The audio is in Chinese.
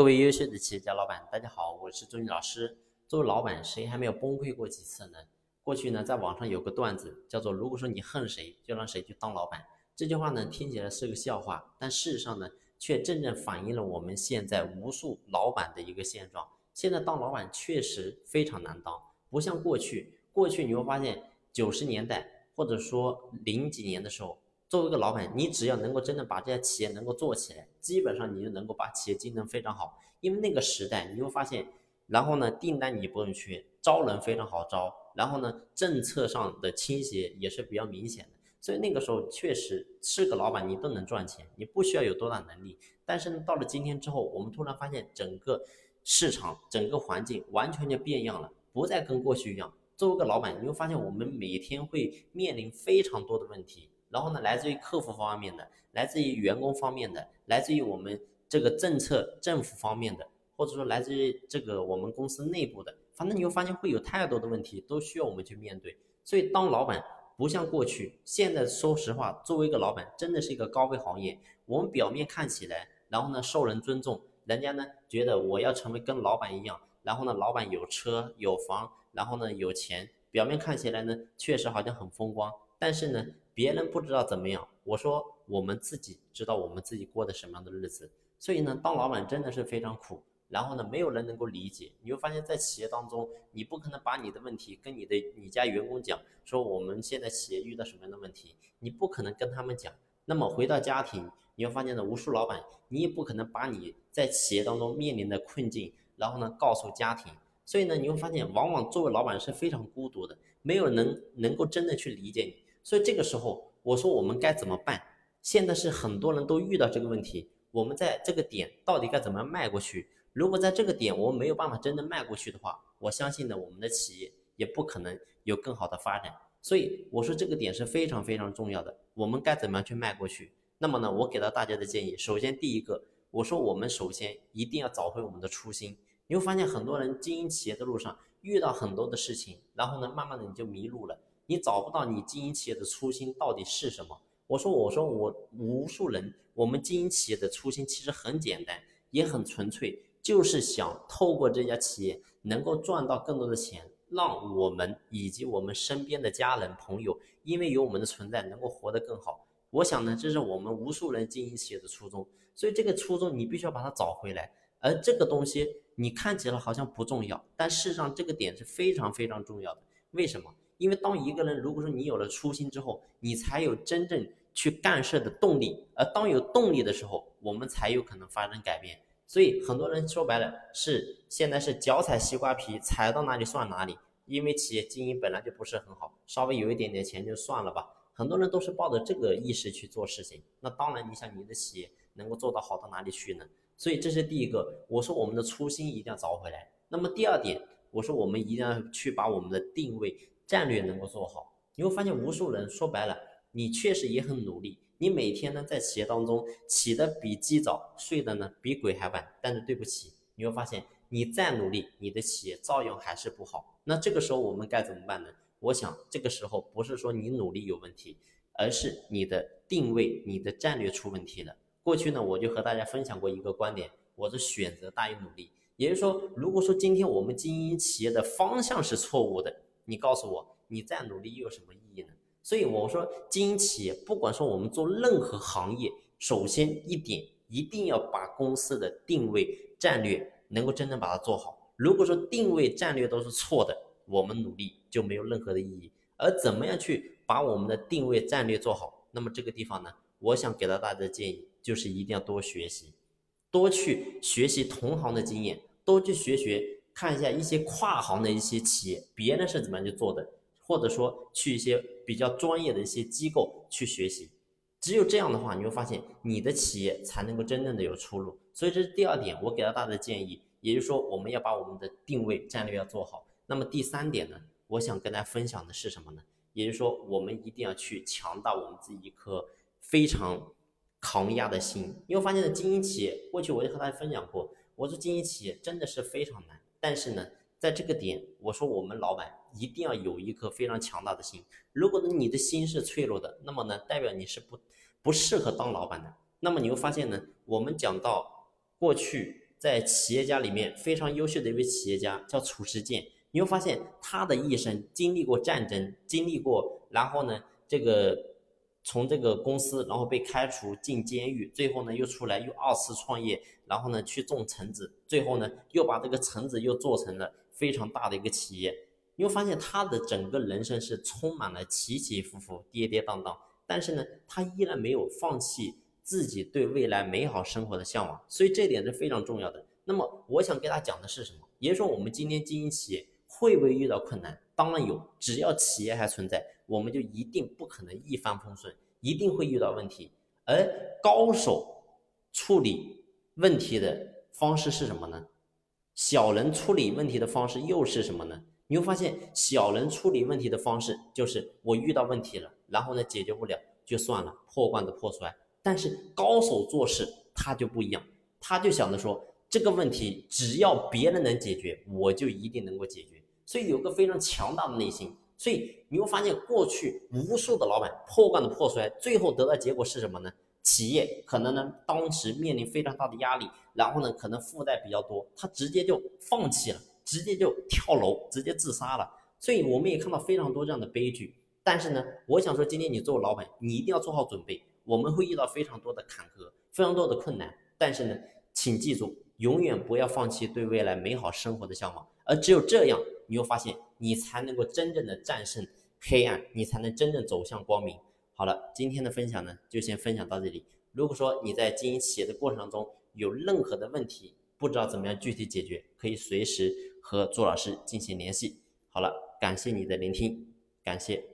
各位优秀的企业家老板，大家好，我是周军老师。作为老板，谁还没有崩溃过几次呢？过去呢，在网上有个段子，叫做“如果说你恨谁，就让谁去当老板”。这句话呢，听起来是个笑话，但事实上呢，却真正反映了我们现在无数老板的一个现状。现在当老板确实非常难当，不像过去。过去你会发现，九十年代或者说零几年的时候。作为一个老板，你只要能够真的把这家企业能够做起来，基本上你就能够把企业经营非常好。因为那个时代，你会发现，然后呢，订单你不用缺，招人非常好招，然后呢，政策上的倾斜也是比较明显的。所以那个时候确实是个老板，你都能赚钱，你不需要有多大能力。但是呢，到了今天之后，我们突然发现整个市场、整个环境完全就变样了，不再跟过去一样。作为一个老板，你会发现我们每天会面临非常多的问题。然后呢，来自于客服方面的，来自于员工方面的，来自于我们这个政策政府方面的，或者说来自于这个我们公司内部的，反正你会发现会有太多的问题都需要我们去面对。所以当老板不像过去，现在说实话，作为一个老板，真的是一个高危行业。我们表面看起来，然后呢受人尊重，人家呢觉得我要成为跟老板一样，然后呢老板有车有房，然后呢有钱，表面看起来呢确实好像很风光，但是呢。别人不知道怎么样，我说我们自己知道我们自己过的什么样的日子。所以呢，当老板真的是非常苦。然后呢，没有人能够理解。你会发现在企业当中，你不可能把你的问题跟你的你家员工讲，说我们现在企业遇到什么样的问题，你不可能跟他们讲。那么回到家庭，你会发现呢，无数老板，你也不可能把你在企业当中面临的困境，然后呢告诉家庭。所以呢，你会发现，往往作为老板是非常孤独的，没有人能够真的去理解你。所以这个时候，我说我们该怎么办？现在是很多人都遇到这个问题，我们在这个点到底该怎么样迈过去？如果在这个点我们没有办法真正迈过去的话，我相信呢，我们的企业也不可能有更好的发展。所以我说这个点是非常非常重要的，我们该怎么样去迈过去？那么呢，我给到大家的建议，首先第一个，我说我们首先一定要找回我们的初心。你会发现很多人经营企业的路上遇到很多的事情，然后呢，慢慢的你就迷路了。你找不到你经营企业的初心到底是什么？我说，我说我无数人，我们经营企业的初心其实很简单，也很纯粹，就是想透过这家企业能够赚到更多的钱，让我们以及我们身边的家人朋友，因为有我们的存在，能够活得更好。我想呢，这是我们无数人经营企业的初衷。所以这个初衷你必须要把它找回来。而这个东西你看起来好像不重要，但事实上这个点是非常非常重要的。为什么？因为当一个人如果说你有了初心之后，你才有真正去干事的动力，而当有动力的时候，我们才有可能发生改变。所以很多人说白了是现在是脚踩西瓜皮，踩到哪里算哪里。因为企业经营本来就不是很好，稍微有一点点钱就算了吧。很多人都是抱着这个意识去做事情。那当然，你想你的企业能够做到好到哪里去呢？所以这是第一个，我说我们的初心一定要找回来。那么第二点，我说我们一定要去把我们的定位。战略能够做好，你会发现无数人说白了，你确实也很努力，你每天呢在企业当中起的比鸡早，睡的呢比鬼还晚。但是对不起，你会发现你再努力，你的企业照样还是不好。那这个时候我们该怎么办呢？我想这个时候不是说你努力有问题，而是你的定位、你的战略出问题了。过去呢，我就和大家分享过一个观点，我的选择大于努力。也就是说，如果说今天我们经营企业的方向是错误的。你告诉我，你再努力又有什么意义呢？所以我说，经营企业，不管说我们做任何行业，首先一点，一定要把公司的定位战略能够真正把它做好。如果说定位战略都是错的，我们努力就没有任何的意义。而怎么样去把我们的定位战略做好？那么这个地方呢，我想给到大家的建议就是一定要多学习，多去学习同行的经验，多去学学。看一下一些跨行的一些企业，别人是怎么样去做的，或者说去一些比较专业的一些机构去学习。只有这样的话，你会发现你的企业才能够真正的有出路。所以这是第二点，我给到大家的建议，也就是说我们要把我们的定位战略要做好。那么第三点呢，我想跟大家分享的是什么呢？也就是说我们一定要去强大我们自己一颗非常抗压的心。因为发现，经营企业，过去我就和大家分享过，我说经营企业真的是非常难。但是呢，在这个点，我说我们老板一定要有一颗非常强大的心。如果呢你的心是脆弱的，那么呢代表你是不不适合当老板的。那么你会发现呢，我们讲到过去在企业家里面非常优秀的一位企业家，叫褚时健。你会发现他的一生经历过战争，经历过，然后呢，这个从这个公司，然后被开除进监狱，最后呢又出来又二次创业，然后呢去种橙子，最后呢又把这个橙子又做成了非常大的一个企业。你会发现他的整个人生是充满了起起伏伏、跌跌宕宕，但是呢，他依然没有放弃自己对未来美好生活的向往，所以这点是非常重要的。那么我想跟他讲的是什么？也就是说，我们今天经营企业。会不会遇到困难？当然有，只要企业还存在，我们就一定不可能一帆风顺，一定会遇到问题。而高手处理问题的方式是什么呢？小人处理问题的方式又是什么呢？你会发现，小人处理问题的方式就是我遇到问题了，然后呢解决不了就算了，破罐子破摔。但是高手做事他就不一样，他就想着说这个问题只要别人能解决，我就一定能够解决。所以有个非常强大的内心，所以你会发现过去无数的老板破罐子破摔，最后得到结果是什么呢？企业可能呢当时面临非常大的压力，然后呢可能负债比较多，他直接就放弃了，直接就跳楼，直接自杀了。所以我们也看到非常多这样的悲剧。但是呢，我想说今天你做老板，你一定要做好准备，我们会遇到非常多的坎坷，非常多的困难。但是呢，请记住，永远不要放弃对未来美好生活的向往，而只有这样。你又发现，你才能够真正的战胜黑暗，你才能真正走向光明。好了，今天的分享呢，就先分享到这里。如果说你在经营企业的过程中有任何的问题，不知道怎么样具体解决，可以随时和朱老师进行联系。好了，感谢你的聆听，感谢。